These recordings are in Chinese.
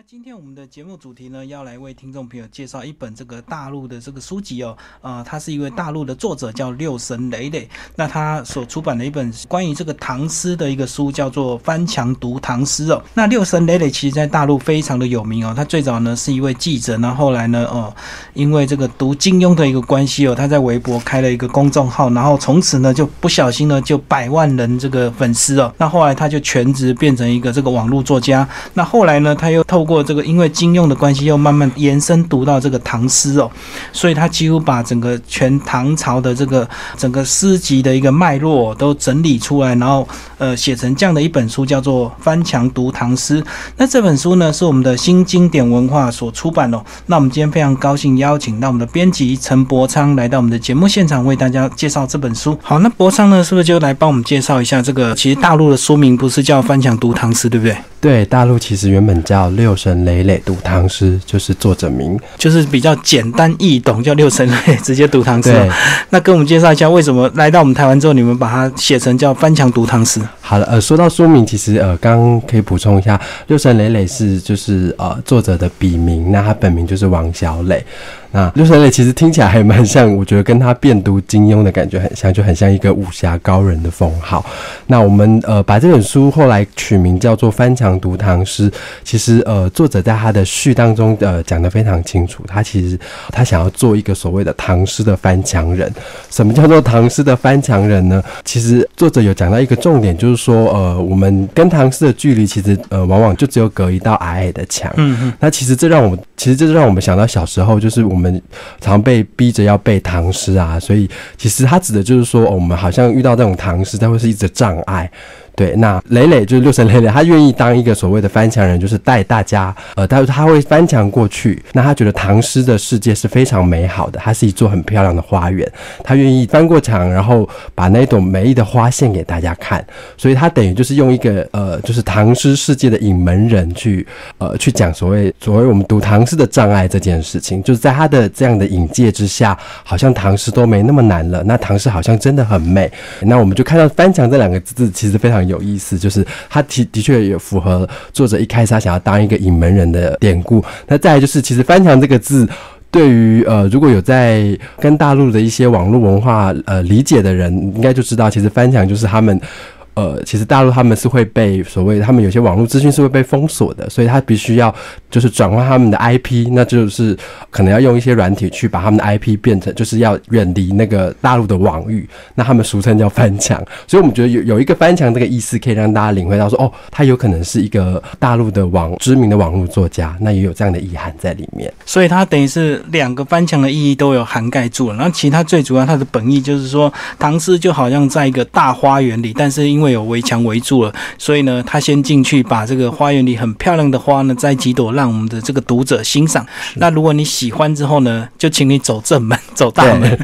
那今天我们的节目主题呢，要来为听众朋友介绍一本这个大陆的这个书籍哦，呃，他是一位大陆的作者，叫六神磊磊。那他所出版的一本关于这个唐诗的一个书，叫做《翻墙读唐诗》哦。那六神磊磊其实在大陆非常的有名哦，他最早呢是一位记者，那后来呢，哦，因为这个读金庸的一个关系哦，他在微博开了一个公众号，然后从此呢就不小心呢就百万人这个粉丝哦。那后来他就全职变成一个这个网络作家。那后来呢，他又透过过这个，因为金庸的关系，又慢慢延伸读到这个唐诗哦，所以他几乎把整个全唐朝的这个整个诗集的一个脉络都整理出来，然后呃写成这样的一本书，叫做《翻墙读唐诗》。那这本书呢，是我们的新经典文化所出版哦。那我们今天非常高兴邀请到我们的编辑陈伯昌来到我们的节目现场，为大家介绍这本书。好，那伯昌呢，是不是就来帮我们介绍一下这个？其实大陆的书名不是叫《翻墙读唐诗》，对不对？对，大陆其实原本叫六神磊磊读唐诗，就是作者名，就是比较简单易懂，叫六神磊直接读唐诗。对，那跟我们介绍一下，为什么来到我们台湾之后，你们把它写成叫翻墙读唐诗？好了，呃，说到书名，其实呃，刚刚可以补充一下，六神磊磊是就是呃作者的笔名，那他本名就是王小磊。那六神磊其实听起来还蛮像，我觉得跟他遍读金庸的感觉很像，就很像一个武侠高人的封号。那我们呃把这本书后来取名叫做《翻墙读唐诗》，其实呃作者在他的序当中呃讲得非常清楚，他其实他想要做一个所谓的唐诗的翻墙人。什么叫做唐诗的翻墙人呢？其实作者有讲到一个重点，就是说呃我们跟唐诗的距离其实呃往往就只有隔一道矮矮的墙。嗯嗯。那其实这让我们其实这就让我们想到小时候，就是我们。我们常被逼着要背唐诗啊，所以其实他指的就是说，我们好像遇到这种唐诗，它会是一直障碍。对，那磊磊就是六神磊磊，他愿意当一个所谓的翻墙人，就是带大家，呃，他他会翻墙过去。那他觉得唐诗的世界是非常美好的，它是一座很漂亮的花园。他愿意翻过墙，然后把那朵美丽的花献给大家看。所以他等于就是用一个呃，就是唐诗世界的引门人去呃去讲所谓所谓我们读唐诗的障碍这件事情。就是在他的这样的引介之下，好像唐诗都没那么难了。那唐诗好像真的很美。那我们就看到翻墙这两个字，其实非常。有意思，就是他的的确也符合作者一开始他想要当一个隐门人的典故。那再来就是，其实“翻墙”这个字，对于呃，如果有在跟大陆的一些网络文化呃理解的人，应该就知道，其实“翻墙”就是他们。呃，其实大陆他们是会被所谓他们有些网络资讯是会被封锁的，所以他必须要就是转换他们的 IP，那就是可能要用一些软体去把他们的 IP 变成，就是要远离那个大陆的网域，那他们俗称叫翻墙。所以我们觉得有有一个翻墙这个意思，可以让大家领会到说，哦，他有可能是一个大陆的网知名的网络作家，那也有这样的意涵在里面。所以它等于是两个翻墙的意义都有涵盖住了。然后其他最主要它的本意就是说，唐诗就好像在一个大花园里，但是因为为有围墙围住了，所以呢，他先进去把这个花园里很漂亮的花呢摘几朵，让我们的这个读者欣赏。那如果你喜欢之后呢，就请你走正门，走大门。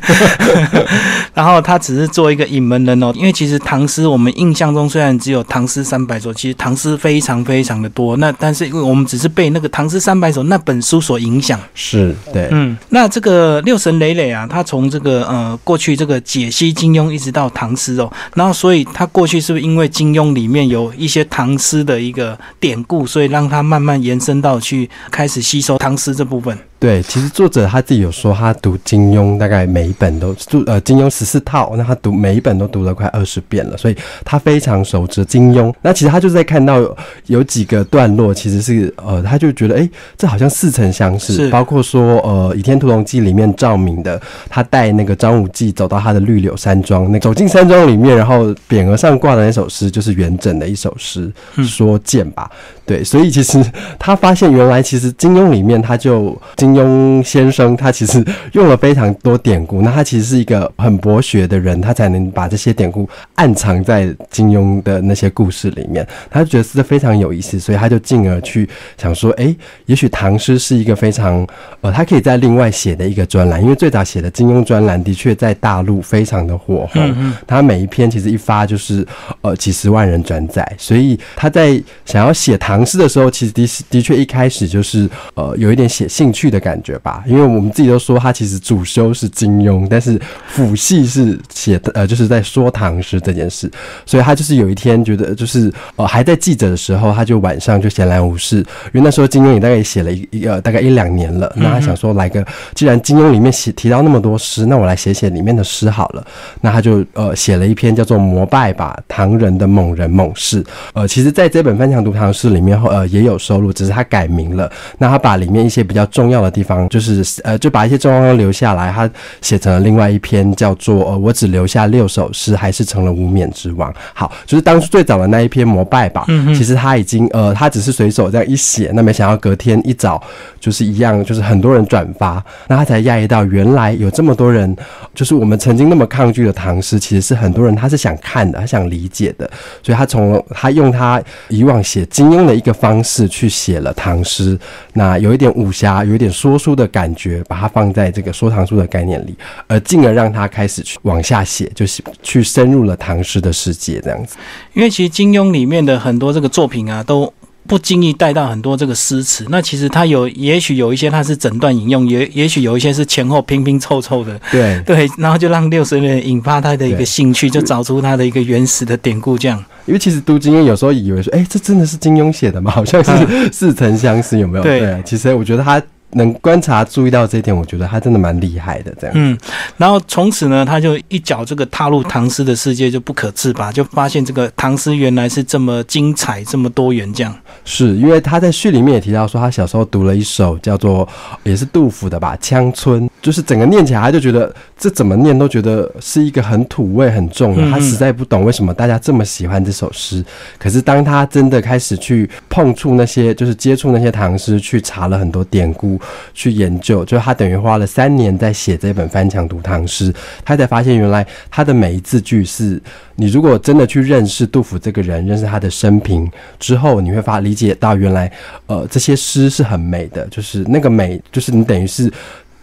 然后他只是做一个引门人哦，因为其实唐诗我们印象中虽然只有唐诗三百首，其实唐诗非常非常的多。那但是因为我们只是被那个唐诗三百首那本书所影响，是对，嗯。那这个六神磊磊啊，他从这个呃过去这个解析金庸一直到唐诗哦，然后所以他过去。是不是因为金庸里面有一些唐诗的一个典故，所以让他慢慢延伸到去开始吸收唐诗这部分？对，其实作者他自己有说，他读金庸大概每一本都读呃金庸十四套，那他读每一本都读了快二十遍了，所以他非常熟知金庸。那其实他就是在看到有几个段落，其实是呃他就觉得哎，这好像似曾相识，包括说呃《倚天屠龙记》里面赵敏的，他带那个张无忌走到他的绿柳山庄，那走进山庄里面，然后匾额上挂的那首诗就是元稹的一首诗，说剑吧。对，所以其实他发现原来其实金庸里面他就金庸先生他其实用了非常多典故，那他其实是一个很博学的人，他才能把这些典故暗藏在金庸的那些故事里面，他就觉得是非常有意思，所以他就进而去想说，哎，也许唐诗是一个非常呃，他可以在另外写的一个专栏，因为最早写的金庸专栏的确在大陆非常的火红，他每一篇其实一发就是呃几十万人转载，所以他在想要写唐。诗的时候，其实的的确一开始就是呃有一点写兴趣的的感觉吧。因为我们自己都说他其实主修是金庸，但是辅系是写呃就是在说唐诗这件事，所以他就是有一天觉得就是呃还在记者的时候，他就晚上就闲来无事，因为那时候金庸也大概写了一一呃大概一两年了，那他想说来个既然金庸里面写提到那么多诗，那我来写写里面的诗好了，那他就呃写了一篇叫做《膜拜吧唐人的猛人猛士》，呃其实在这本翻墙读唐诗里面呃也有收录，只是他改名了，那他把里面一些比较重要的地方就是呃就把一些重要留下来，他写成了另外一篇叫做呃我只留下六首诗，还是成了无冕之王。好，就是当初最早的那一篇膜拜吧，嗯其实他已经呃他只是随手这样一写，那没想到隔天一早就是一样，就是很多人转发，那他才讶异到原来有这么多人，就是我们曾经那么抗拒的唐诗，其实是很多人他是想看的，他想理解的，所以他从他用他以往写金庸的一个方式去写了唐诗，那有一点武侠，有一点说书的感觉，把它放在这个说唐书的概念里，而进而让他开始去往下写，就是去深入了唐诗的世界这样子。因为其实金庸里面的很多这个作品啊，都不经意带到很多这个诗词。那其实他有，也许有一些他是整段引用，也也许有一些是前后拼拼凑凑的。对对，然后就让六十人引发他的一个兴趣，就找出他的一个原始的典故，这样。因为其实读金庸有时候以为说，哎、这真的是金庸写的吗？好像是 似曾相识，有没有？对啊其实我觉得他能观察注意到这一点，我觉得他真的蛮厉害的。这样，嗯，然后从此呢，他就一脚这个踏入唐诗的世界，就不可自拔，就发现这个唐诗原来是这么精彩、这么多元，这样。是因为他在序里面也提到说，他小时候读了一首叫做也是杜甫的吧，《羌村》，就是整个念起来他就觉得这怎么念都觉得是一个很土味很重的，嗯他实在不懂为什么大家这么喜欢这首诗。可是当他真的开始去碰触那些，就是接触那些唐诗，去查了很多典故，去研究，就他等于花了三年在写这本翻墙读唐诗，他才发现原来他的每一字句是，你如果真的去认识杜甫这个人，认识他的生平之后，你会发理解到原来，呃，这些诗是很美的，就是那个美，就是你等于是。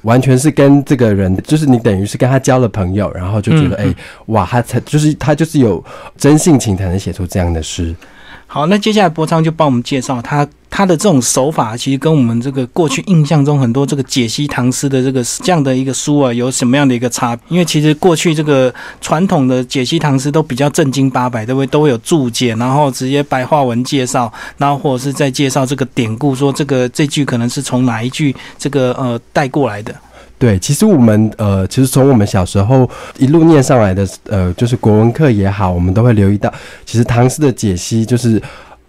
完全是跟这个人，就是你等于是跟他交了朋友，然后就觉得，哎、嗯哇，他才就是他就是有真性情才能写出这样的诗。好，那接下来波昌就帮我们介绍他他的这种手法，其实跟我们这个过去印象中很多这个解析唐诗的这个这样的一个书啊，有什么样的一个差别？因为其实过去这个传统的解析唐诗都比较正经八百，都会都会有注解，然后直接白话文介绍，然后或者是在介绍这个典故，说这个这句可能是从哪一句这个呃带过来的。对，其实我们呃，其实从我们小时候一路念上来的，呃，就是国文课也好，我们都会留意到，其实唐诗的解析就是。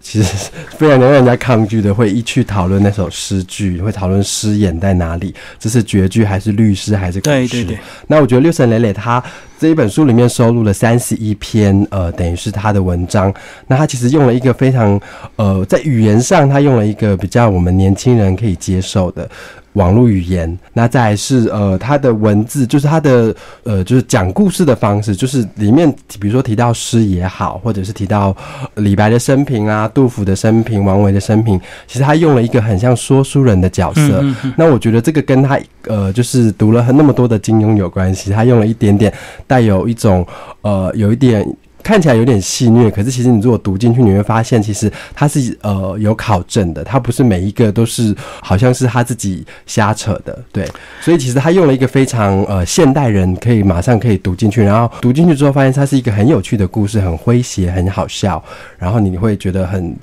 其实非常能让人家抗拒的，会一去讨论那首诗句，会讨论诗眼在哪里，这是绝句还是律诗还是古诗？对对对，那我觉得六神磊磊他这一本书里面收录了三十一篇，呃，等于是他的文章。那他其实用了一个非常，呃，在语言上他用了一个比较我们年轻人可以接受的。网络语言，那再来是呃，他的文字，就是他的呃，就是讲故事的方式，就是里面比如说提到诗也好，或者是提到呃李白的生平啊、杜甫的生平、王维的生平，其实他用了一个很像说书人的角色。嗯嗯那我觉得这个跟他呃，就是读了那么多的金庸有关系，他用了一点点带有一种呃，有一点。看起来有点戏虐，可是其实你如果读进去，你会发现其实它是呃有考证的，它不是每一个都是好像是他自己瞎扯的，对。所以其实他用了一个非常呃现代人可以马上可以读进去，然后读进去之后发现它是一个很有趣的故事，很诙谐，很好笑，然后你会觉得很。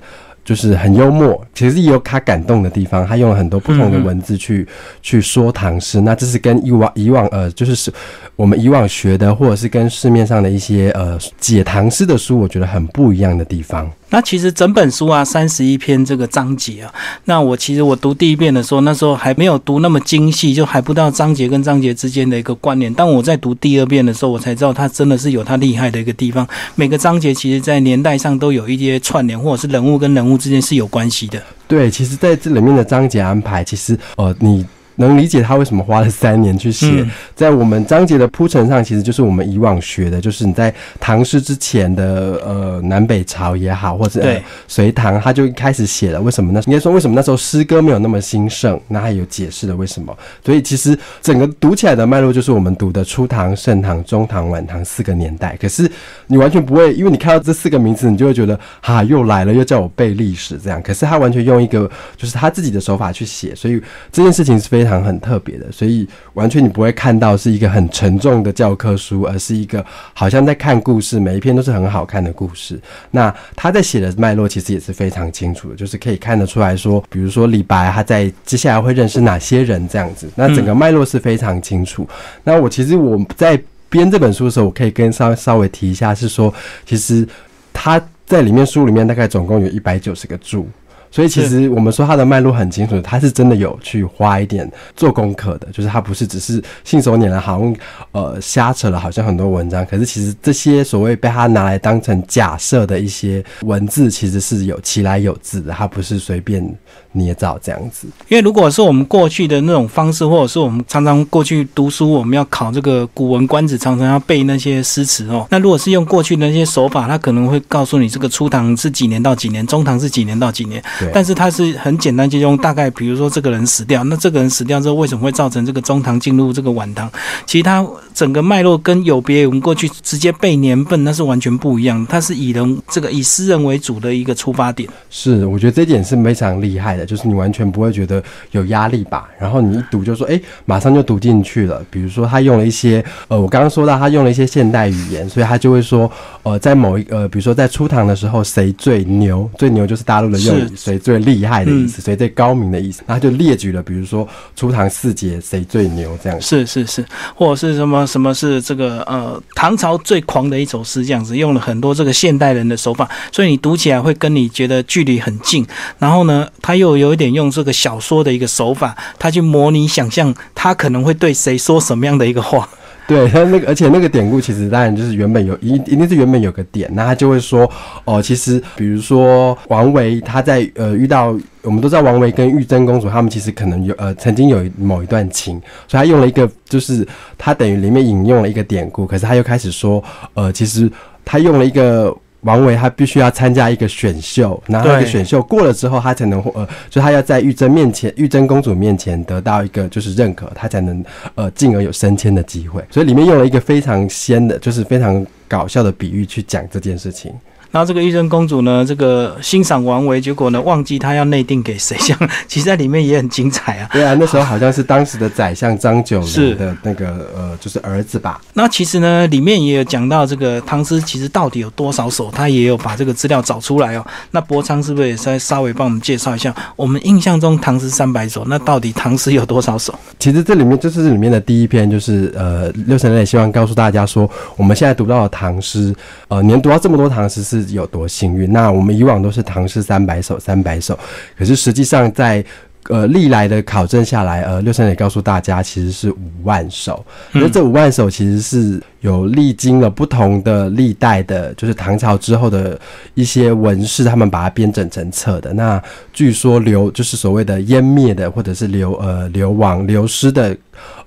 就是很幽默，其实也有他感动的地方。他用了很多不同的文字去、去说唐诗，那这是跟以往以往呃，就是是我们以往学的，或者是跟市面上的一些呃解唐诗的书，我觉得很不一样的地方。那其实整本书啊，三十一篇这个章节啊，那我其实我读第一遍的时候，那时候还没有读那么精细，就还不知道章节跟章节之间的一个关联。当我在读第二遍的时候，我才知道它真的是有它厉害的一个地方。每个章节其实在年代上都有一些串联，或者是人物跟人物之间是有关系的。对，其实在这里面的章节安排，其实呃你。能理解他为什么花了三年去写，嗯在我们章节的铺陈上，其实就是我们以往学的，就是你在唐诗之前的呃南北朝也好，或者、隋唐，他就开始写了。为什么呢？应该说为什么那时候诗歌没有那么兴盛？那他有解释了为什么。所以其实整个读起来的脉络就是我们读的初唐、盛唐、中唐、晚唐四个年代。可是你完全不会，因为你看到这四个名字，你就会觉得哈又来了，又叫我背历史这样。可是他完全用一个就是他自己的手法去写，所以这件事情是非常常很特别的，所以完全你不会看到是一个很沉重的教科书，而是一个好像在看故事，每一篇都是很好看的故事。那他在写的脉络其实也是非常清楚的，就是可以看得出来说，比如说李白他在接下来会认识哪些人这样子，那整个脉络是非常清楚。那我其实我在编这本书的时候，我可以跟稍稍微提一下，是说其实他在里面书里面大概总共有一百九十个注。所以其实我们说他的脉络很清楚，他是真的有去花一点做功课的，就是他不是只是信手拈来，好像呃瞎扯了，好像很多文章。可是其实这些所谓被他拿来当成假设的一些文字，其实是有其来有字的，他不是随便捏造这样子。因为如果是我们过去的那种方式，或者是我们常常过去读书，我们要考这个古文观止，常常要背那些诗词哦。那如果是用过去的那些手法，他可能会告诉你这个初唐是几年到几年，中唐是几年到几年。但是它是很简单，就用大概，比如说这个人死掉，那这个人死掉之后，为什么会造成这个中唐进入这个晚唐？其实它整个脉络跟有别于我们过去直接背年份，那是完全不一样。它是以人这个以诗人为主的一个出发点。是，我觉得这点是非常厉害的，就是你完全不会觉得有压力吧？然后你一读就说，哎，马上就读进去了。比如说他用了一些，呃，我刚刚说到他用了一些现代语言，所以他就会说，呃，在某一呃，比如说在初唐的时候，谁最牛？最牛就是大陆的用语，谁最厉？害的意思，谁最高明的意思，然后就列举了，比如说初唐四杰谁最牛这样。是是是，或者是什么什么是这个呃唐朝最狂的一首诗这样子，用了很多这个现代人的手法，所以你读起来会跟你觉得距离很近。然后呢，他又有一点用这个小说的一个手法，他去模拟想象他可能会对谁说什么样的一个话。对他那个，而且那个典故其实当然就是原本有一一定是原本有个点，那他就会说哦，其实比如说王维他在呃遇到我们都知道王维跟玉贞公主他们其实可能有呃曾经有某一段情，所以他用了一个就是他等于里面引用了一个典故，可是他又开始说呃其实他用了一个。王维他必须要参加一个选秀，然后一个选秀过了之后，他才能呃，就他要在玉贞面前、玉贞公主面前得到一个就是认可，他才能呃，进而有升迁的机会。所以里面用了一个非常鲜的，就是非常搞笑的比喻去讲这件事情。然后这个玉贞公主呢，这个欣赏王维，结果呢忘记她要内定给谁，像 其实在里面也很精彩啊。对啊，那时候好像是当时的宰相张九龄的那个呃，就是儿子吧。那其实呢，里面也有讲到这个唐诗其实到底有多少首，他也有把这个资料找出来哦。那博昌是不是也再稍微帮我们介绍一下？我们印象中唐诗三百首，那到底唐诗有多少首？其实这里面就是里面的第一篇，就是呃，六神泪希望告诉大家说，我们现在读到的唐诗，呃，你能读到这么多唐诗是。有多幸运？那我们以往都是唐诗三百首，三百首，可是实际上在呃历来的考证下来，呃，六三也告诉大家，其实是五万首。那这五万首其实是有历经了不同的历代的，就是唐朝之后的一些文士，他们把它编整成册的。那据说流就是所谓的湮灭的，或者是流呃流亡流失的。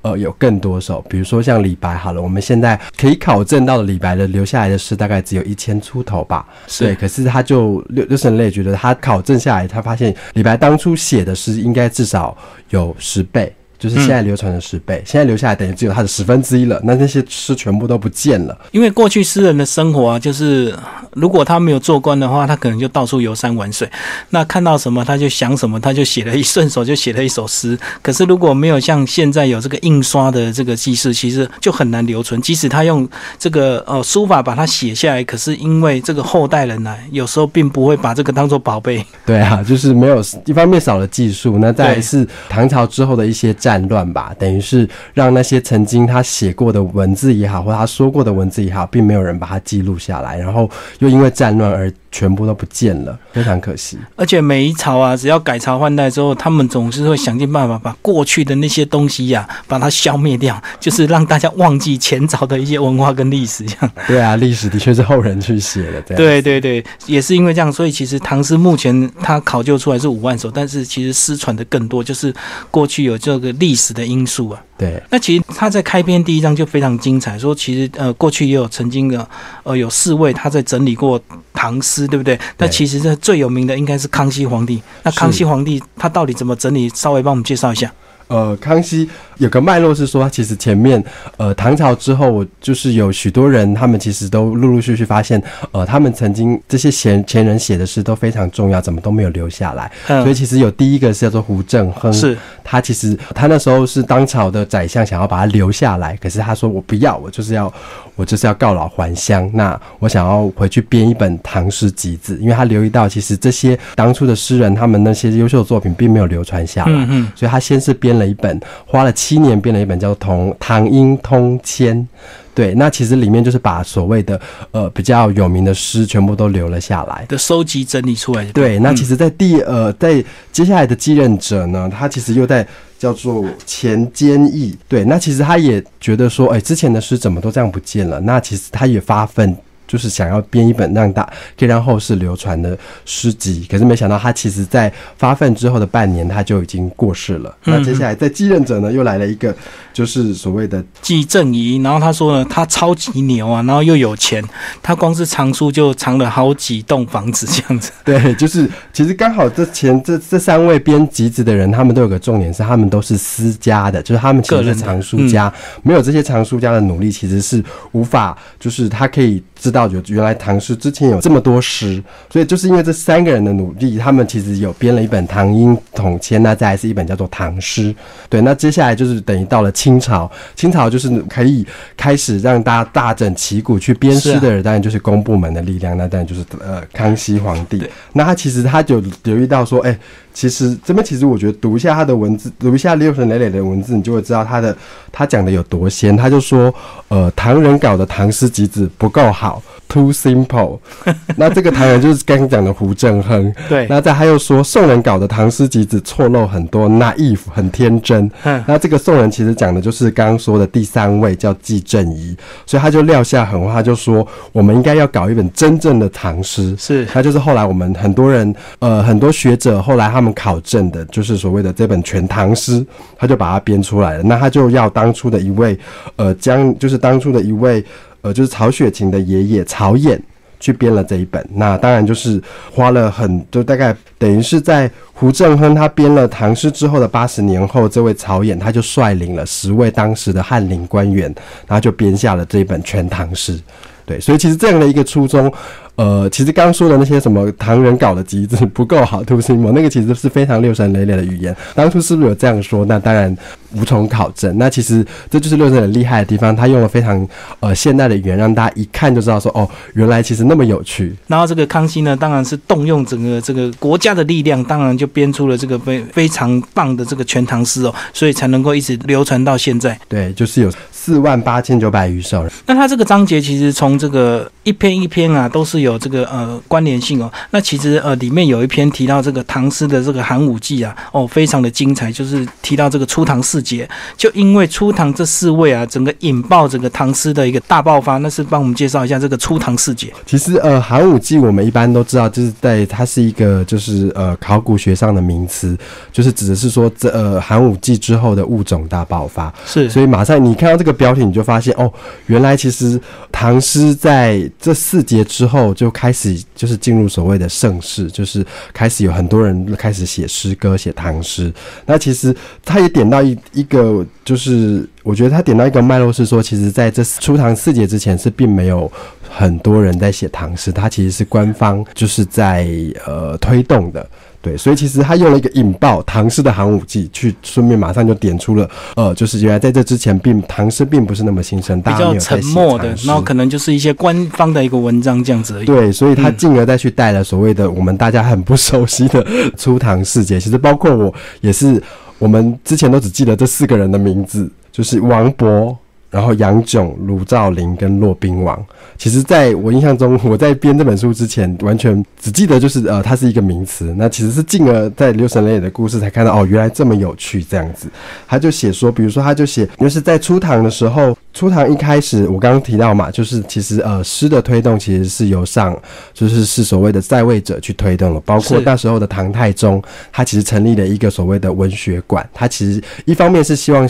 呃，有更多首，比如说像李白，好了，我们现在可以考证到的李白的留下来的诗，大概只有一千出头吧。对，可是他就六六神类觉得他考证下来，他发现李白当初写的诗应该至少有十倍。就是现在流传的十倍，现在留下来等于只有它的十分之一了。那那些诗全部都不见了。因为过去诗人的生活啊，就是如果他没有做官的话，他可能就到处游山玩水。那看到什么他就想什么，他就写了一 顺手就写了一首诗。可是如果没有像现在有这个印刷的这个记事，其实就很难留存。即使他用这个呃书法把它写下来，可是因为这个后代人呢，有时候并不会把这个当做宝贝。对啊，就是没有一方面少了技术，那再是唐朝之后的一些。战战乱吧，等于是让那些曾经他写过的文字也好，或他说过的文字也好，并没有人把它记录下来，然后又因为战乱而。全部都不见了，非常可惜。而且每一朝啊，只要改朝换代之后，他们总是会想尽办法把过去的那些东西呀，把它消灭掉，就是让大家忘记前朝的一些文化跟历史。这样 对啊，历史的确是后人去写的。对对对，也是因为这样，所以其实唐诗目前它考究出来是五万首，但是其实失传的更多，就是过去有这个历史的因素啊。对，那其实他在开篇第一章就非常精彩，说其实呃过去也有曾经的呃有四位他在整理过唐诗，对不对？那其实这最有名的应该是康熙皇帝。那康熙皇帝他到底怎么整理？稍微帮我们介绍一下。呃，康熙有个脉络是说，其实前面呃唐朝之后，我就是有许多人，他们其实都陆陆续续发现，呃，他们曾经这些前前人写的诗都非常重要，怎么都没有留下来。所以其实有第一个是叫做胡正亨，是他其实他那时候是当朝的宰相，想要把他留下来，可是他说我不要，我就是要我就是要告老还乡。那我想要回去编一本唐诗集子，因为他留意到其实这些当初的诗人他们那些优秀的作品并没有流传下来，嗯嗯，所以他先是编。了一本，花了七年编了一本，叫同《唐唐音通签》。对，那其实里面就是把所谓的呃比较有名的诗全部都留了下来，的收集整理出来。对，那其实，在第呃在接下来的继任者呢，他其实又在叫做钱坚毅。对，那其实他也觉得说，哎，之前的诗怎么都这样不见了？那其实他也发奋。就是想要编一本让大可以让后世流传的诗集，可是没想到他其实在发奋之后的半年他就已经过世了。那接下来在继任者呢，又来了一个，就是所谓的继正仪。然后他说呢，他超级牛啊，然后又有钱，他光是藏书就藏了好几栋房子这样子。对，就是其实刚好这前这这三位编集子的人，他们都有个重点是，他们都是私家的，就是他们其实是藏书家，没有这些藏书家的努力，其实是无法，就是他可以。知道就原来唐诗之前有这么多诗，所以就是因为这三个人的努力，他们其实有编了一本《唐音统签》，那再来是一本叫做《唐诗》。对，那接下来就是等于到了清朝，清朝就是可以开始让大家大整旗鼓去编诗的人，当然就是公部门的力量，那当然就是呃康熙皇帝。那他其实他就留意到说，哎。其实这边其实我觉得读一下他的文字，读一下六神磊磊的文字，你就会知道他的他讲的有多仙。他就说，呃，唐人搞的唐诗集子不够好，too simple。那这个唐人就是刚刚讲的胡正亨。对。那再他又说，宋人搞的唐诗集子错漏很多，naive 很天真。嗯。那这个宋人其实讲的就是刚刚说的第三位叫季正仪，所以他就撂下狠话，就说我们应该要搞一本真正的唐诗。是。他就是后来我们很多人，呃，很多学者后来他们。们考证的就是所谓的这本全唐诗，他就把它编出来了。那他就要当初的一位，呃，将就是当初的一位，呃，就是曹雪芹的爷爷曹衍去编了这一本。那当然就是花了很，就大概等于是在胡正亨他编了唐诗之后的八十年后，这位曹衍他就率领了十位当时的翰林官员，然后就编下了这一本全唐诗。对，所以其实这样的一个初衷。呃，其实刚刚说的那些什么唐人搞的机子不够好，对不起，我那个其实是非常六神磊磊的语言。当初是不是有这样说？那当然无从考证。那其实这就是六神很厉害的地方，他用了非常呃现代的语言，让大家一看就知道说，哦，原来其实那么有趣。然后这个康熙呢，当然是动用整个这个国家的力量，当然就编出了这个非非常棒的这个全唐诗哦，所以才能够一直流传到现在。对，就是有四万八千九百余首。那他这个章节其实从这个一篇一篇啊，都是有。这个呃关联性哦，那其实呃里面有一篇提到这个唐诗的这个寒武纪啊，哦非常的精彩，就是提到这个初唐四杰，就因为初唐这四位啊，整个引爆整个唐诗的一个大爆发，那是帮我们介绍一下这个初唐四杰。其实呃寒武纪我们一般都知道，就是在它是一个就是呃考古学上的名词，就是指的是说这呃寒武纪之后的物种大爆发。是，所以马上你看到这个标题，你就发现哦，原来其实唐诗在这四节之后。就开始就是进入所谓的盛世，就是开始有很多人开始写诗歌、写唐诗。那其实他也点到一一个，就是我觉得他点到一个脉络是说，其实在这初唐四杰之前是并没有很多人在写唐诗，他其实是官方就是在呃推动的。对，所以其实他用了一个引爆唐诗的寒武纪，去顺便马上就点出了，呃，就是原来在这之前，并唐诗并不是那么兴盛，比较沉默的，然后可能就是一些官方的一个文章这样子而已。对，所以他进而再去带了所谓的我们大家很不熟悉的初唐世界，其实包括我也是，我们之前都只记得这四个人的名字，就是王勃。然后杨炯、卢照邻跟骆宾王，其实在我印象中，我在编这本书之前，完全只记得就是呃，它是一个名词。那其实是进而在刘神磊的故事才看到哦，原来这么有趣这样子。他就写说，比如说他就写，就是在初唐的时候，初唐一开始我刚刚提到嘛，就是其实呃诗的推动其实是由上就是是所谓的在位者去推动的，包括那时候的唐太宗，他其实成立了一个所谓的文学馆，他其实一方面是希望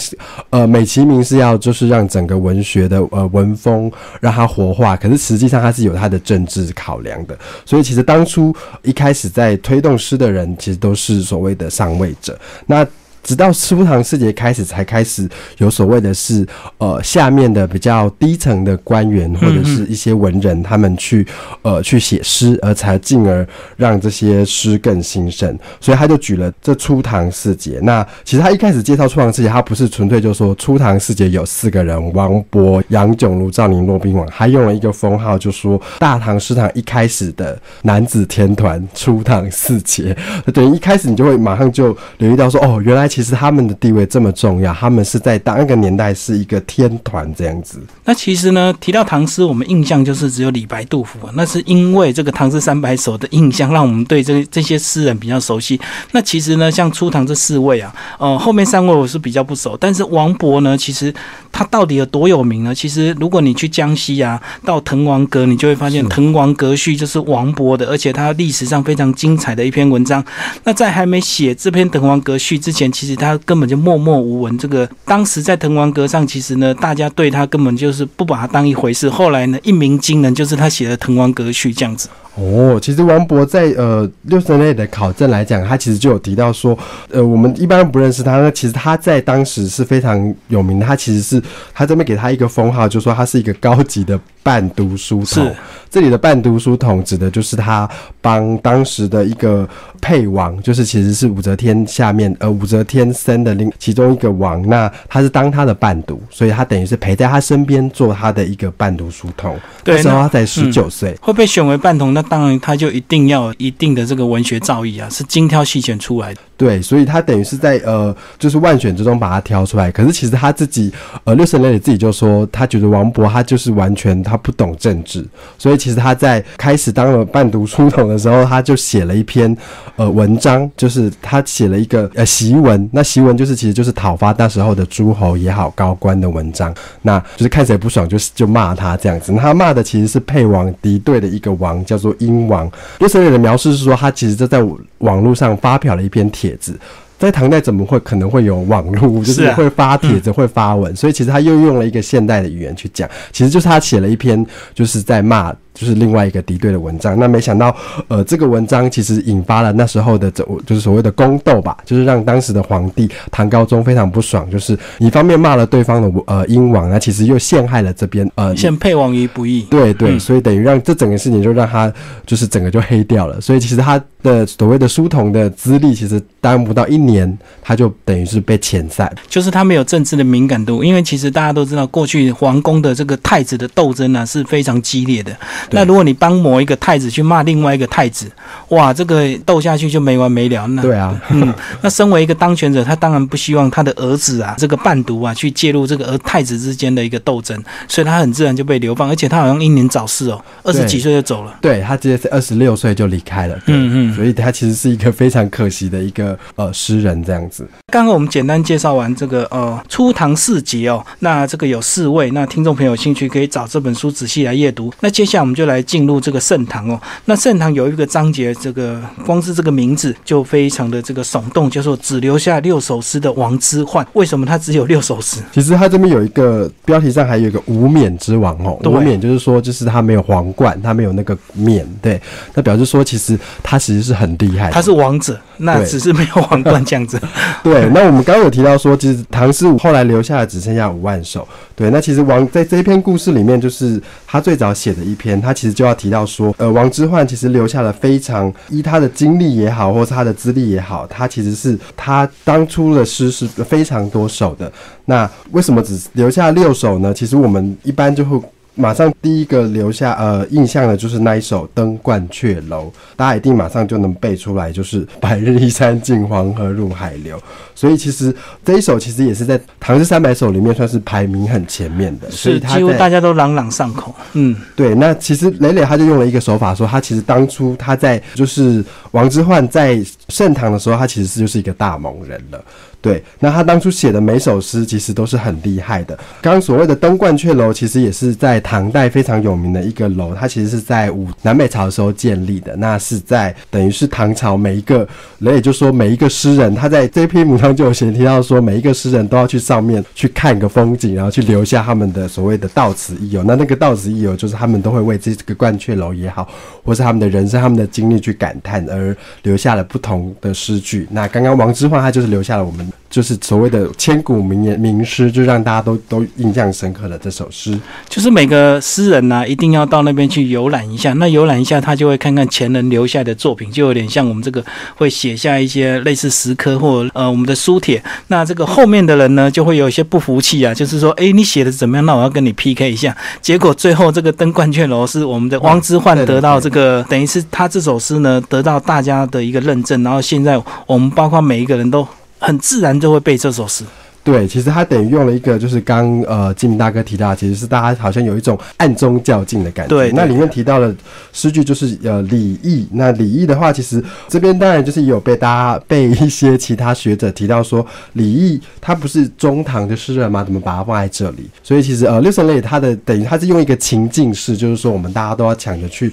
呃美其名是要就是让整个文学的呃文风让它活化，可是实际上它是有它的政治考量的。所以其实当初一开始在推动诗的人，其实都是所谓的上位者。那直到初唐四杰开始，才开始有所谓的是，呃，下面的比较低层的官员或者是一些文人，他们去呃去写诗，而才进而让这些诗更兴盛。所以他就举了这初唐四杰。那其实他一开始介绍初唐四杰，他不是纯粹就说初唐四杰有四个人：王勃、杨炯如、赵宁、骆宾王，还用了一个封号，就说大唐诗坛一开始的男子天团初唐四杰。等于一开始你就会马上就留意到说，哦，原来。其实他们的地位这么重要，他们是在当一个年代是一个天团这样子。那其实呢，提到唐诗，我们印象就是只有李白、杜甫，那是因为这个《唐诗三百首》的印象，让我们对这这些诗人比较熟悉。那其实呢，像初唐这四位啊，呃，后面三位我是比较不熟，但是王勃呢，其实他到底有多有名呢？其实如果你去江西啊，到《滕王阁》，你就会发现《滕王阁序》就是王勃的，而且他历史上非常精彩的一篇文章。那在还没写这篇《滕王阁序》之前，其其实他根本就默默无闻。这个当时在滕王阁上，其实呢，大家对他根本就是不把他当一回事。后来呢，一鸣惊人，就是他写的《滕王阁序》这样子。哦，其实王勃在呃六十年代的考证来讲，他其实就有提到说，呃，我们一般不认识他，那其实他在当时是非常有名的。他其实是他这边给他一个封号，就说他是一个高级的伴读书童。这里的伴读书童指的就是他帮当时的一个配王，就是其实是武则天下面呃武则天生的另其中一个王，那他是当他的伴读，所以他等于是陪在他身边做他的一个伴读书童。那时候他才十九岁，会被选为伴童，那当然他就一定要一定的这个文学造诣啊，是精挑细选出来的。对，所以他等于是在呃，就是万选之中把他挑出来。可是其实他自己，呃，六神磊磊自己就说，他觉得王勃他就是完全他不懂政治，所以其实他在开始当了伴读书童的时候，他就写了一篇呃文章，就是他写了一个呃檄文。那檄文就是其实就是讨伐那时候的诸侯也好高官的文章，那就是看谁不爽就是就骂他这样子。他骂的其实是沛王敌对的一个王，叫做英王。六神磊的描述是说，他其实就在网络上发表了一篇帖。帖子，在唐代怎么会可能会有网络，就是会发帖子、会发文，所以其实他又用了一个现代的语言去讲，其实就是他写了一篇，就是在骂。就是另外一个敌对的文章，那没想到，呃，这个文章其实引发了那时候的这，就是所谓的宫斗吧，就是让当时的皇帝唐高宗非常不爽，就是一方面骂了对方的呃英王，那其实又陷害了这边呃陷沛王于不义。对对，所以等于让这整个事情就让他就是整个就黑掉了。所以其实他的所谓的书童的资历，其实当不到一年，他就等于是被遣散，就是他没有政治的敏感度，因为其实大家都知道，过去皇宫的这个太子的斗争呢是非常激烈的。那如果你帮某一个太子去骂另外一个太子，哇，这个斗下去就没完没了。那对啊，嗯，那身为一个当权者，他当然不希望他的儿子啊，这个伴读啊，去介入这个儿太子之间的一个斗争，所以他很自然就被流放，而且他好像英年早逝哦，二十几岁就走了。对他直接是二十六岁就离开了。嗯嗯，所以他其实是一个非常可惜的一个呃诗人这样子。刚刚我们简单介绍完这个呃初唐四杰哦，那这个有四位，那听众朋友有兴趣可以找这本书仔细来阅读。那接下来我们就来。进入这个盛唐哦，那盛唐有一个章节，这个光是这个名字就非常的这个耸动，叫做只留下六首诗的王之涣。为什么他只有六首诗？其实他这边有一个标题上还有一个无冕之王哦，无冕就是说就是他没有皇冠，他没有那个冕，对，那表示说其实他其实是很厉害，他是王者，那只是没有皇冠这样子。对，那我们刚刚有提到说，其实唐诗五后来留下的只剩下五万首。对，那其实王在这一篇故事里面，就是他最早写的一篇，他其实就要提到说，呃，王之涣其实留下了非常依他的经历也好，或是他的资历也好，他其实是他当初的诗是非常多首的。那为什么只留下六首呢？其实我们一般就会。马上第一个留下呃印象的就是那一首《登鹳雀楼》，大家一定马上就能背出来，就是“白日依山尽，黄河入海流”。所以其实这一首其实也是在《唐诗三百首》里面算是排名很前面的，是几乎大家都朗朗上口。嗯，对。那其实磊磊他就用了一个手法，说他其实当初他在就是王之涣在盛唐的时候，他其实是就是一个大猛人了。对，那他当初写的每首诗其实都是很厉害的。刚刚所谓的登鹳雀楼，其实也是在唐代非常有名的一个楼，它其实是在武南北朝的时候建立的。那是在等于是唐朝每一个人，也就说每一个诗人，他在这篇文章就有写提到说，每一个诗人都要去上面去看一个风景，然后去留下他们的所谓的到此一游。那那个到此一游，就是他们都会为这个鹳雀楼也好，或是他们的人生、他们的经历去感叹，而留下了不同的诗句。那刚刚王之涣他就是留下了我们。就是所谓的千古名言名诗，就让大家都都印象深刻的这首诗。就是每个诗人呢、一定要到那边去游览一下。那游览一下，他就会看看前人留下的作品，就有点像我们这个会写下一些类似石刻或呃我们的书帖。那这个后面的人呢，就会有一些不服气啊，就是说，诶，你写的怎么样？那我要跟你 PK 一下。结果最后这个登鹳雀楼是我们的汪之焕得到这个，等于是他这首诗呢得到大家的一个认证，然后现在我们包括每一个人都很自然就会背这首诗。对，其实他等于用了一个，就是刚呃金明大哥提到，其实是大家好像有一种暗中较劲的感觉。对对那里面提到的诗句，就是呃礼义。那礼义的话，其实这边当然就是也有被大家被一些其他学者提到说，礼义他不是中唐的诗人吗？怎么把它放在这里？所以其实呃六神类他的等于他是用一个情境式，就是说我们大家都要抢着去。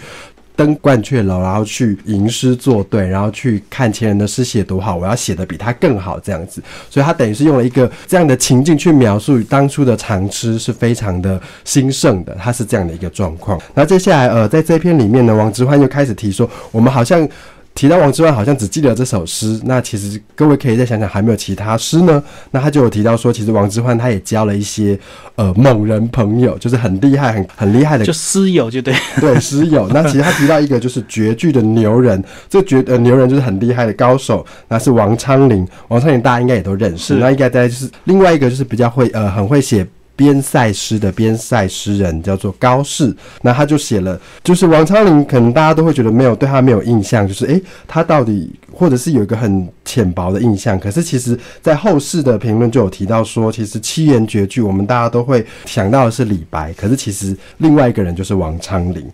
登鹳雀楼，然后去吟诗作对，然后去看前人的诗写多好，我要写的比他更好，这样子。所以他等于是用了一个这样的情境去描述当初的长诗是非常的兴盛的，他是这样的一个状况。那接下来呃，在这篇里面呢，王之涣又开始提说，我们好像。提到王之涣，好像只记得这首诗。那其实各位可以再想想，还没有其他诗呢？那他就有提到说，其实王之涣他也交了一些呃猛人朋友，就是很厉害、很很厉害的就诗友就对，对，诗友。那其实他提到一个就是绝句的牛人，这绝呃牛人就是很厉害的高手，那是王昌龄。王昌龄大家应该也都认识。那应该大家就是另外一个就是比较会呃很会写。边塞诗的边塞诗人叫做高适，那他就写了，就是王昌龄，可能大家都会觉得没有对他没有印象，就是诶，他到底或者是有一个很浅薄的印象，可是其实在后世的评论就有提到说，其实七言绝句我们大家都会想到的是李白，可是其实另外一个人就是王昌龄。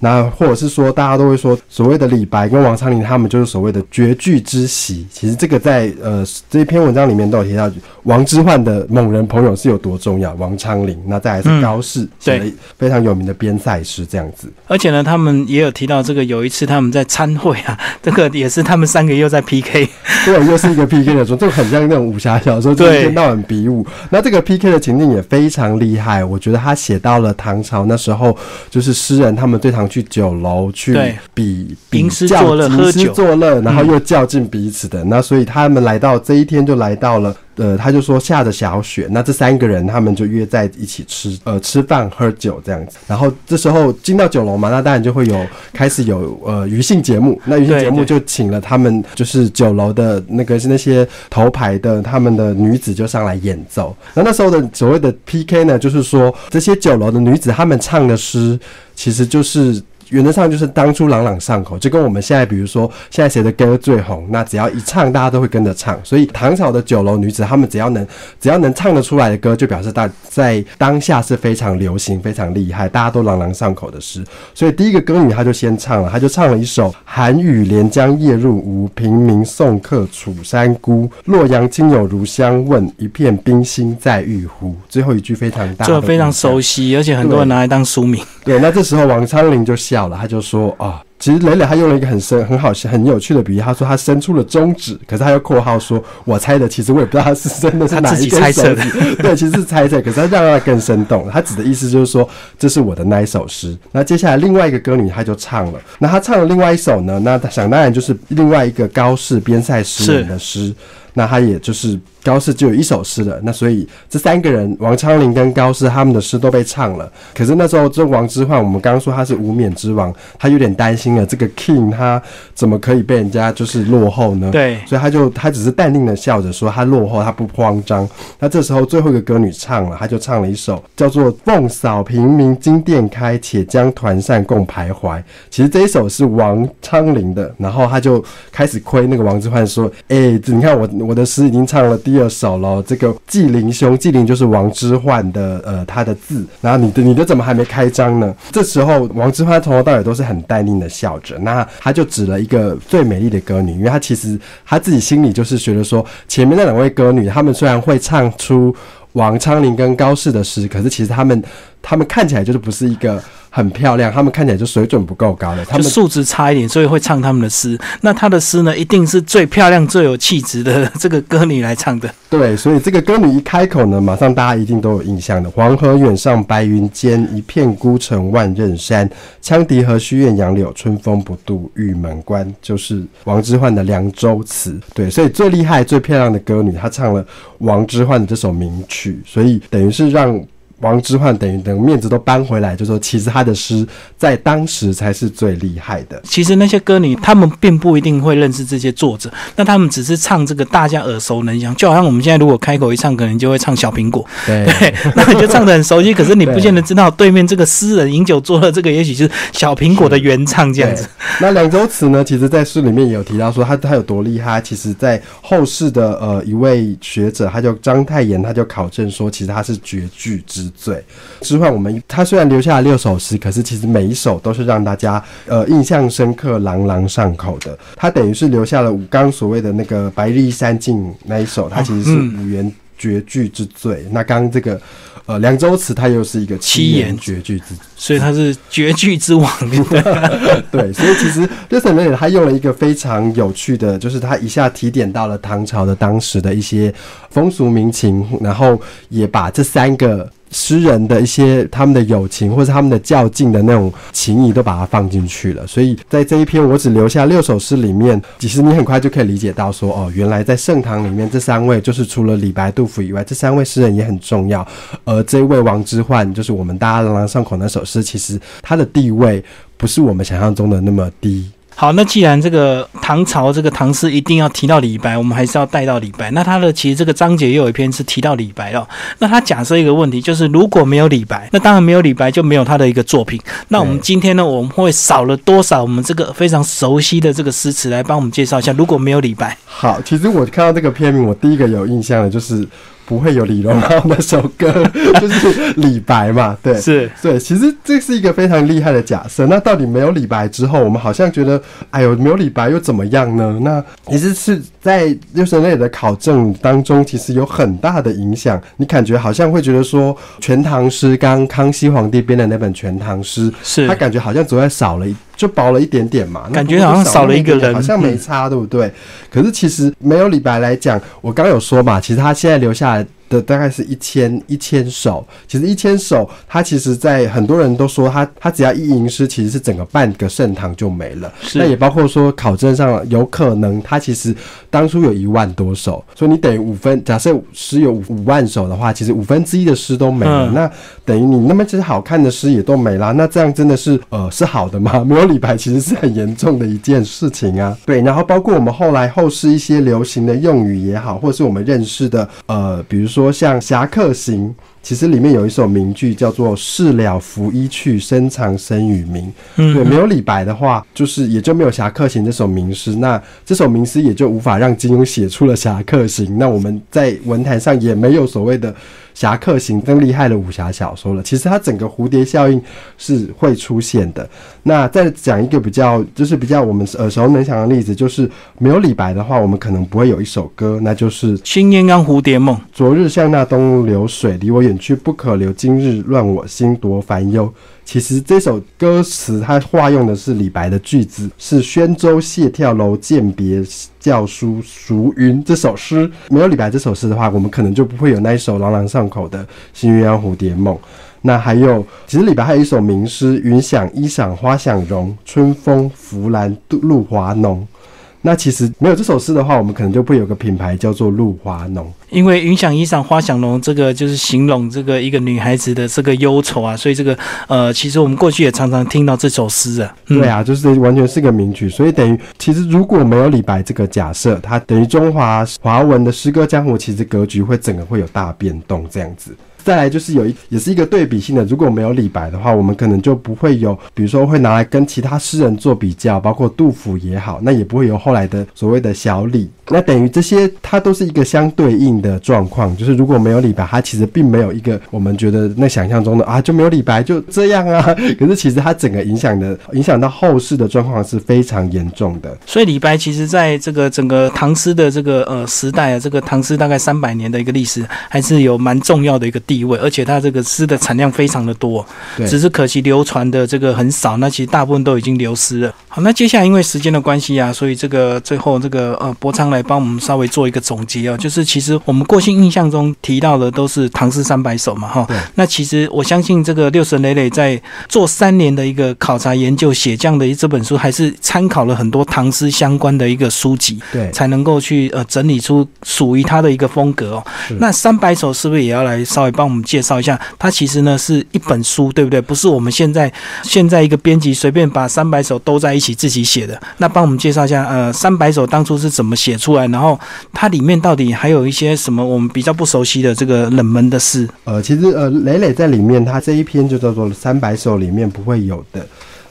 那或者是说，大家都会说，所谓的李白跟王昌龄，他们就是所谓的绝句之习。其实这个在呃这一篇文章里面都有提到，王之涣的某人朋友是有多重要。王昌龄，那再来是高适，写了非常有名的边塞诗这样子。而且呢，他们也有提到这个，有一次他们在参会啊，这个也是他们三个又在 PK。对，又是一个 PK 的说，这个很像那种武侠小说，就是一天到晚比武。那这个 PK 的情境也非常厉害，我觉得他写到了唐朝那时候，就是诗人他们最常去酒楼去比比较作乐吟诗作乐，然后又较劲彼此的。那所以他们来到这一天就来到了。呃，他就说下着小雪，那这三个人他们就约在一起吃，呃，吃饭喝酒这样子。然后这时候进到酒楼嘛，那当然就会有开始有呃娱性节目。那娱性节目就请了他们就是酒楼的那个是那些头牌的他们的女子就上来演奏。那那时候的所谓的 PK 呢，就是说这些酒楼的女子她们唱的诗，其实就是。原则上就是当初朗朗上口，就跟我们现在比如说现在谁的歌最红，那只要一唱，大家都会跟着唱。所以唐朝的酒楼女子，她们只要能只要能唱得出来的歌，就表示大在当下是非常流行、非常厉害，大家都朗朗上口的诗。所以第一个歌女她就先唱了，她就唱了一首“寒雨连江夜入吴，平明送客楚山孤。洛阳亲友如相问，一片冰心在玉壶。”最后一句非常大，这非常熟悉，而且很多人拿来当书名。对，那这时候王昌龄就笑了，他就说啊。其实磊磊他用了一个很深、很好、很有趣的比喻，他说他伸出了中指，可是他又括号说，我猜的，其实我也不知道他是真的是哪一根手指，对，其实是猜测，可是他让他更生动。他指的意思就是说，这是我的那一首诗。那接下来另外一个歌女，她就唱了，那她唱了另外一首呢，那想当然就是另外一个高适边塞诗人的诗。那他也就是高适只有一首诗了，那所以这三个人王昌龄跟高适他们的诗都被唱了。可是那时候这王之涣，我们刚刚说他是无冕之王，他有点担心了，这个 king 他怎么可以被人家就是落后呢？对，所以他就他只是淡定的笑着说他落后，他不慌张。那这时候最后一个歌女唱了，他就唱了一首叫做《凤扫平明金殿开，且将团扇共徘徊》。其实这一首是王昌龄的，然后他就开始亏那个王之涣说：“哎、你看我。”我的诗已经唱了第二首了，这个纪灵兄，纪灵就是王之涣的呃他的字，然后你的你的怎么还没开张呢？这时候王之涣从头到尾都是很淡定的笑着，那他就指了一个最美丽的歌女，因为他其实他自己心里就是觉得说，前面那两位歌女，她们虽然会唱出王昌龄跟高适的诗，可是其实他们他们看起来就是不是一个很漂亮，他们看起来就水准不够高的，他们素质差一点，所以会唱他们的诗。那他的诗呢，一定是最漂亮、最有气质的这个歌女来唱的。对，所以这个歌女一开口呢，马上大家一定都有印象的。黄河远上白云间，一片孤城万仞山。羌笛何须怨杨柳，春风不度玉门关。就是王之涣的《凉州词》。对，所以最厉害、最漂亮的歌女，她唱了王之涣的这首名曲，所以等于是让。王之涣等于等面子都搬回来，就说其实他的诗在当时才是最厉害的。其实那些歌女，他们并不一定会认识这些作者，那他们只是唱这个大家耳熟能详，就好像我们现在如果开口一唱，可能就会唱《小苹果》，对，那你就唱得很熟悉。可是你不见得知道对面这个诗人饮酒作乐，这个也许是《小苹果》的原唱这样子。那两周词呢？其实，在诗里面也有提到说他他有多厉害。其实，在后世的呃一位学者，他叫章太炎，他就考证说，其实他是绝句之。最之涣，我们他虽然留下了六首诗，可是其实每一首都是让大家呃印象深刻、朗朗上口的。他等于是留下了五刚所谓的那个“白日依山尽”那一首，他其实是五言绝句之最。那刚刚这个呃《凉州词》，它又是一个七言绝句之，所以它是绝句之王。对，所以其实六神磊他用了一个非常有趣的，就是他一下提点到了唐朝的当时的一些风俗民情，然后也把这三个。诗人的一些他们的友情或者他们的较劲的那种情谊都把它放进去了，所以在这一篇我只留下六首诗里面，其实你很快就可以理解到说，哦，原来在盛唐里面这三位就是除了李白、杜甫以外，这三位诗人也很重要。而这位王之涣，就是我们大家朗朗上口那首诗，其实他的地位不是我们想象中的那么低。好，那既然这个唐朝这个唐诗一定要提到李白，我们还是要带到李白。那他的其实这个章节也有一篇是提到李白哦。那他假设一个问题，就是如果没有李白，那当然没有李白就没有他的一个作品。那我们今天呢，我们会少了多少我们这个非常熟悉的这个诗词来帮我们介绍一下？如果没有李白，好，其实我看到这个片名，我第一个有印象的就是。不会有李荣浩那首歌，就是李白嘛？对，是，对。其实这是一个非常厉害的假设。那到底没有李白之后，我们好像觉得，哎呦，没有李白又怎么样呢？那其实是在六神类的考证当中，其实有很大的影响。你感觉好像会觉得说，《全唐诗》刚康熙皇帝编的那本《全唐诗》，是他感觉好像昨天少了一。就薄了一点点嘛，感觉好像少了一个人，好像没差，对不对？可是其实没有李白来讲，我刚有说嘛，其实他现在留下来。的大概是一千一千首，其实一千首，它其实，在很多人都说，它它只要一吟诗，其实是整个半个盛唐就没了。那也包括说考证上有可能，它其实当初有一万多首，所以你等于五分，假设诗有五万首的话，其实五分之一的诗都没了，那等于你那么其实好看的诗也都没了，那这样真的是呃是好的吗？没有李白其实是很严重的一件事情啊。对，然后包括我们后来后世一些流行的用语也好，或是我们认识的呃，比如说。说像《侠客行》，其实里面有一首名句叫做“事了拂衣去，深藏身与名”。对，没有李白的话，就是也就没有《侠客行》这首名诗。那这首名诗也就无法让金庸写出了《侠客行》。那我们在文坛上也没有所谓的。侠客行更厉害的武侠小说了，其实它整个蝴蝶效应是会出现的。那再讲一个比较，就是比较我们耳熟能详的例子，就是没有李白的话，我们可能不会有一首歌，那就是《新烟冈蝴蝶梦》。昨日像那东流水，离我远去不可留；今日乱我心，多烦忧。其实这首歌词它化用的是李白的句子，是“宣州谢眺楼饯别教书熟云”这首诗。没有李白这首诗的话，我们可能就不会有那一首朗朗上口的《新鸳鸯蝴蝶梦》。那还有，其实李白还有一首名诗：“云想衣裳花想容，春风拂槛露华浓。”那其实没有这首诗的话，我们可能就不会有个品牌叫做露华浓。因为云想衣裳花想容，这个就是形容这个一个女孩子的这个忧愁啊，所以这个呃，其实我们过去也常常听到这首诗啊。对啊，就是完全是个名曲，所以等于其实如果没有李白这个假设，它等于中华华文的诗歌江湖，其实格局会整个会有大变动这样子。再来就是有一也是一个对比性的，如果没有李白的话，我们可能就不会有，比如说会拿来跟其他诗人做比较，包括杜甫也好，那也不会有后来的所谓的小李。那等于这些，它都是一个相对应的状况，就是如果没有李白，它其实并没有一个我们觉得那想象中的啊就没有李白就这样啊。可是其实它整个影响的影响到后世的状况是非常严重的。所以李白其实在这个整个唐诗的这个呃时代啊，这个唐诗大概三百年的一个历史，还是有蛮重要的一个地。地位，而且它这个诗的产量非常的多，对只是可惜流传的这个很少，那其实大部分都已经流失了。好，那接下来因为时间的关系啊，所以这个最后这个呃博昌来帮我们稍微做一个总结哦，就是其实我们过去印象中提到的都是唐诗三百首嘛，哈对，那其实我相信这个六神磊磊在做三年的一个考察研究写这样的一这本书，还是参考了很多唐诗相关的一个书籍。对，才能够去呃整理出属于他的一个风格哦。那三百首是不是也要来稍微帮我们介绍一下？它其实呢是一本书，对不对？不是我们现在现在一个编辑随便把三百首都在一起自己写的。那帮我们介绍一下，呃，三百首当初是怎么写出来，然后它里面到底还有一些什么我们比较不熟悉的这个冷门的诗？呃，其实呃，磊磊在里面，他这一篇就叫做《三百首》里面不会有的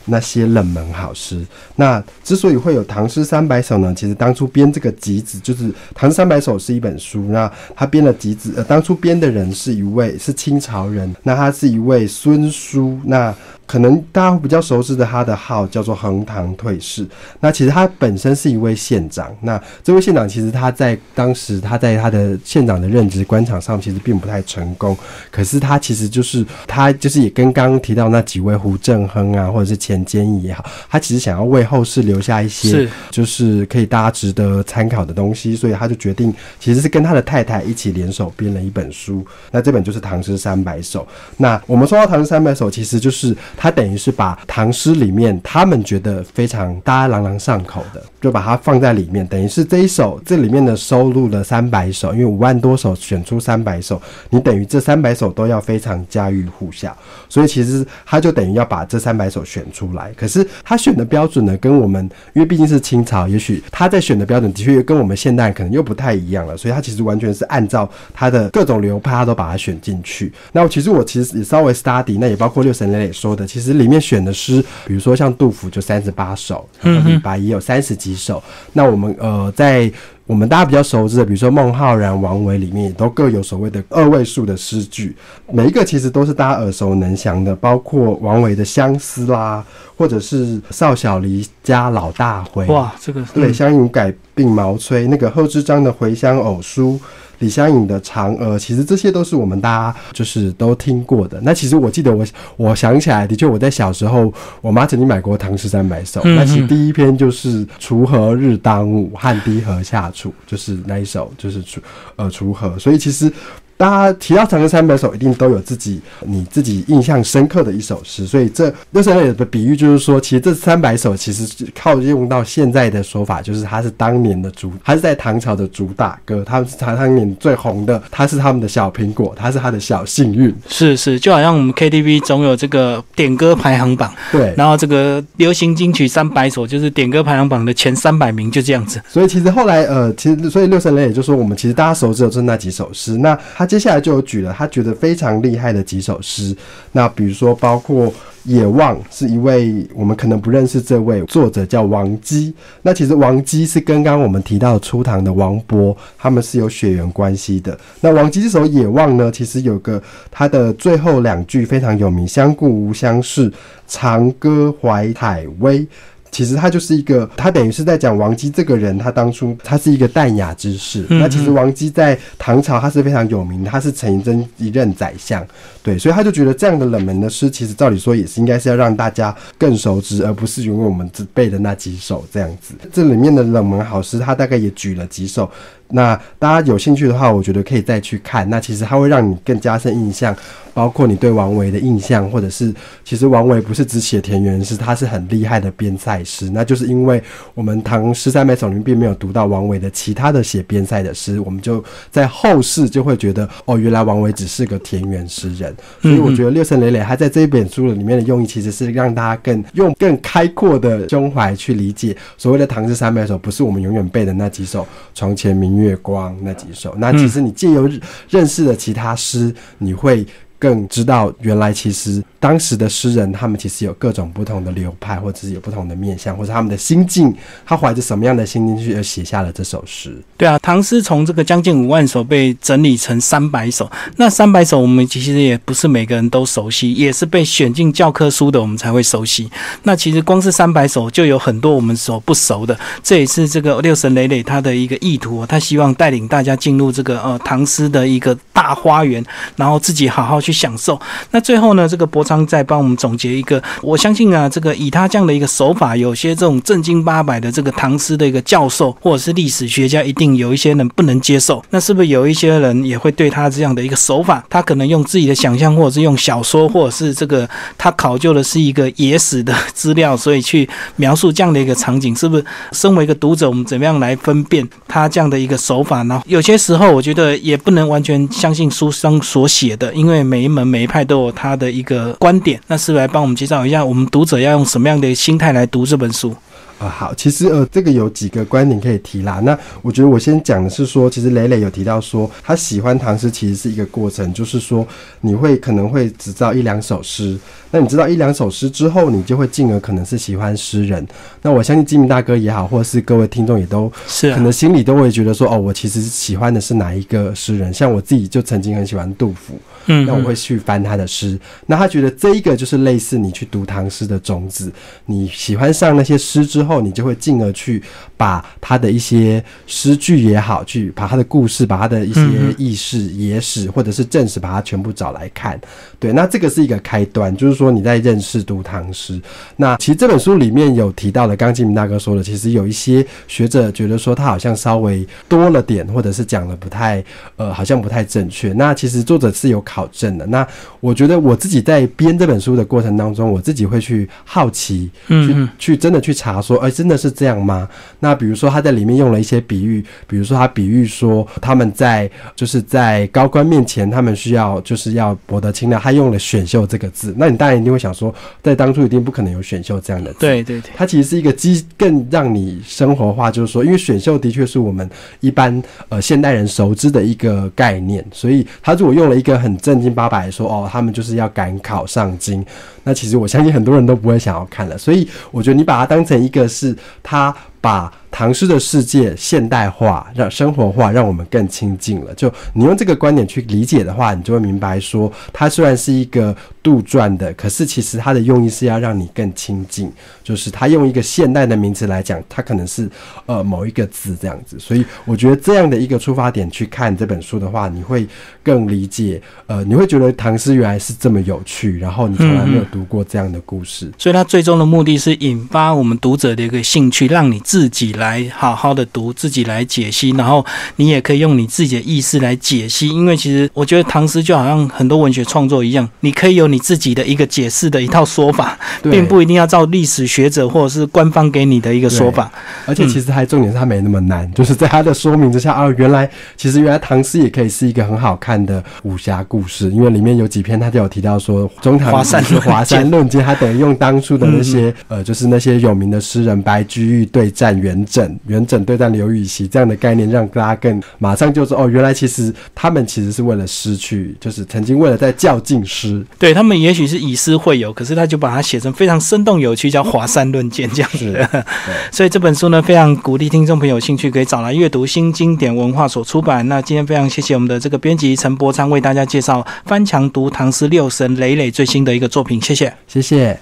那些冷门好诗。那之所以会有《唐诗三百首》呢，其实当初编这个集子，就是《唐诗三百首》是一本书，那他编了集子，呃，当初编的人是一位是清朝人，那他是一位孙叔，那。可能大家会比较熟知的他的号叫做横塘退士。那其实他本身是一位县长。那这位县长其实他在当时他在他的县长的任职官场上其实并不太成功。可是他其实就是他就是也跟刚刚提到那几位胡正亨啊，或者是钱坚义也好，他其实想要为后世留下一些就是可以大家值得参考的东西，所以他就决定其实是跟他的太太一起联手编了一本书。那这本就是《唐诗三百首》。那我们说到《唐诗三百首》，其实就是他等于是把唐诗里面他们觉得非常大家朗朗上口的，就把它放在里面，等于是这一首这里面的收录了三百首，因为五万多首选出三百首，你等于这三百首都要非常家喻户晓，所以其实他就等于要把这三百首选出来。可是他选的标准呢，跟我们因为毕竟是清朝，也许他在选的标准的确跟我们现代可能又不太一样了，所以他其实完全是按照他的各种流派，他都把它选进去。那其实我其实也稍微 study，那也包括六神磊磊说的，其实里面选的诗，比如说像杜甫就三十八首，然后李白也有三十几首。那我们呃在我们大家比较熟知的，比如说孟浩然、王维里面也都各有所谓的二位数的诗句，每一个其实都是大家耳熟能详的，包括王维的《相思》啦，或者是少小离家老大回，哇，这个对，嗯湘云改鬓毛衰，那个贺知章的《回乡偶书》，李香颖的《嫦娥》，其实这些都是我们大家就是都听过的。那其实我记得我我想起来，的确我在小时候，我妈曾经买过《唐诗三百首》嗯那其实第一篇就是“锄禾日当午，汗滴禾下土”，就是那一首，就是锄呃锄禾。所以其实。大家提到《长歌三百首》，一定都有自己你自己印象深刻的一首诗，所以这六神磊的比喻就是说，其实这三百首其实是靠用到现在的说法，就是它是当年的主，它是在唐朝的主打歌，他们是他当年最红的，它是他们的小苹果，它是他的小幸运，是是，就好像我们 KTV 总有这个点歌排行榜，对。然后这个流行金曲三百首就是点歌排行榜的前三百名，就这样子。所以其实后来呃，其实所以六神磊也就说，我们其实大家熟知的就是那几首诗。那他接下来就有举了他觉得非常厉害的几首诗。那比如说包括《野望》是一位我们可能不认识这位作者叫王姬。那其实王姬是跟刚刚我们提到初唐的王勃，他们是有血缘关系的。那王姬这首《野望》呢，其实有个他的最后两句非常有名：“相顾无相识，长歌怀采薇。”其实他就是一个，他等于是在讲王姬这个人，他当初他是一个淡雅之士。嗯那其实王姬在唐朝他是非常有名的，他是陈真一任宰相，对，所以他就觉得这样的冷门的诗，其实照理说也是应该是要让大家更熟知，而不是永远我们只背的那几首这样子。这里面的冷门好诗，他大概也举了几首。那大家有兴趣的话，我觉得可以再去看。那其实它会让你更加深印象，包括你对王维的印象，或者是其实王维不是只写田园诗，他是很厉害的边塞诗。那就是因为我们《唐诗三百首》里面并没有读到王维的其他的写边塞的诗，我们就在后世就会觉得，哦，原来王维只是个田园诗人。所以我觉得六神磊磊他在这一本书里面的用意，其实是让大家更用更开阔的胸怀去理解所谓的《唐诗三百首》，不是我们永远背的那几首“床前明月光”那几首。那其实你借由认识的其他诗，你会更知道原来其实当时的诗人他们其实有各种不同的流派，或者是有不同的面相，或者他们的心境，他怀着什么样的心境去而写下了这首诗。对啊，唐诗从这个将近五万首被整理成三百首，那三百首我们其实也不是每个人都熟悉，也是被选进教科书的，我们才会熟悉。那其实光是三百首就有很多我们所不熟的，这也是这个六神磊磊他的一个意图，他希望带领大家进入这个呃唐诗的一个大花园，然后自己好好去享受。那最后呢，这个博昌再帮我们总结一个，我相信啊，这个以他这样的一个手法，有些这种正经八百的这个唐诗的一个教授或者是历史学家，一定有一些人不能接受。那是不是有一些人也会对他这样的一个手法，他可能用自己的想象，或者是用小说，或者是这个他考究的是一个野史的资料，所以去描述这样的一个场景，是不是？身为一个读者，我们怎么样来分辨他这样的一个手法呢？有些时候，我觉得也不能完全相信书上所写的，因为每一门每一派都有他的一个观点。那是不是来帮我们介绍一下，我们读者要用什么样的心态来读这本书？啊，好，其实呃，这个有几个观点可以提啦。那我觉得我先讲的是说，其实磊磊有提到说，他喜欢唐诗其实是一个过程，就是说你会可能会只知道一两首诗，那你知道一两首诗之后，你就会进而可能是喜欢诗人。那我相信金明大哥也好，或者是各位听众也都是可能心里都会觉得说，哦，我其实喜欢的是哪一个诗人？像我自己就曾经很喜欢杜甫。嗯，那我会去翻他的诗，那他觉得这一个就是类似你去读唐诗的种子，你喜欢上那些诗之后，你就会进而去把他的一些诗句也好，去把他的故事，把他的一些轶事、野史或者是正史，把它全部找来看。对，那这个是一个开端，就是说你在认识读唐诗。那其实这本书里面有提到的，刚金明大哥说的，其实有一些学者觉得说他好像稍微多了点，或者是讲的不太呃，好像不太正确。那其实作者是有考。考证的。那，我觉得我自己在编这本书的过程当中，我自己会去好奇，去去真的去查说，哎，真的是这样吗？那比如说他在里面用了一些比喻，比如说他比喻说他们在就是在高官面前，他们需要就是要博得青睐，他用了选秀这个字，那你当然一定会想说，在当初一定不可能有选秀这样的字，对对对，它其实是一个基更让你生活化，就是说，因为选秀的确是我们一般呃现代人熟知的一个概念，所以他如果用了一个很正经八百说哦，他们就是要赶考上京。那其实我相信很多人都不会想要看了。所以我觉得你把它当成一个是他把唐诗的世界现代化、让生活化，让我们更亲近了。就你用这个观点去理解的话，你就会明白说，它虽然是一个杜撰的，可是其实它的用意是要让你更亲近。就是他用一个现代的名词来讲，它可能是呃某一个字这样子。所以我觉得这样的一个出发点去看这本书的话，你会更理解。呃，你会觉得唐诗原来是这么有趣，然后你从来没有读过这样的故事。所以它最终的目的是引发我们读者的一个兴趣，让你自己来好好的读，自己来解析，然后你也可以用你自己的意识来解析。因为其实我觉得唐诗就好像很多文学创作一样，你可以有你自己的一个解释的一套说法，并不一定要照历史学者或者是官方给你的一个说法。而且其实还重点是它没那么难，就是在它的说明之下啊，原来其实原来唐诗也可以是一个很好看的武侠故事，因为里面有几篇他就有提到说中唐华山 华山论剑，他等于用当初的那些呃，就是那些有名的诗人白居易对战元稹，元稹对战刘禹锡这样的概念，让大家更马上就说哦，原来其实他们其实是为了失去，就是曾经为了在较劲诗，对他们也许是以诗会友，可是他就把它写成非常生动有趣，叫华山论剑这样子。所以这本书呢，非常鼓励听众朋友有兴趣可以找来阅读，新经典文化所出版。那今天非常谢谢我们的这个编辑陈伯昌为大家介绍翻墙读唐诗六神磊磊最新的一个作品，谢谢，谢谢。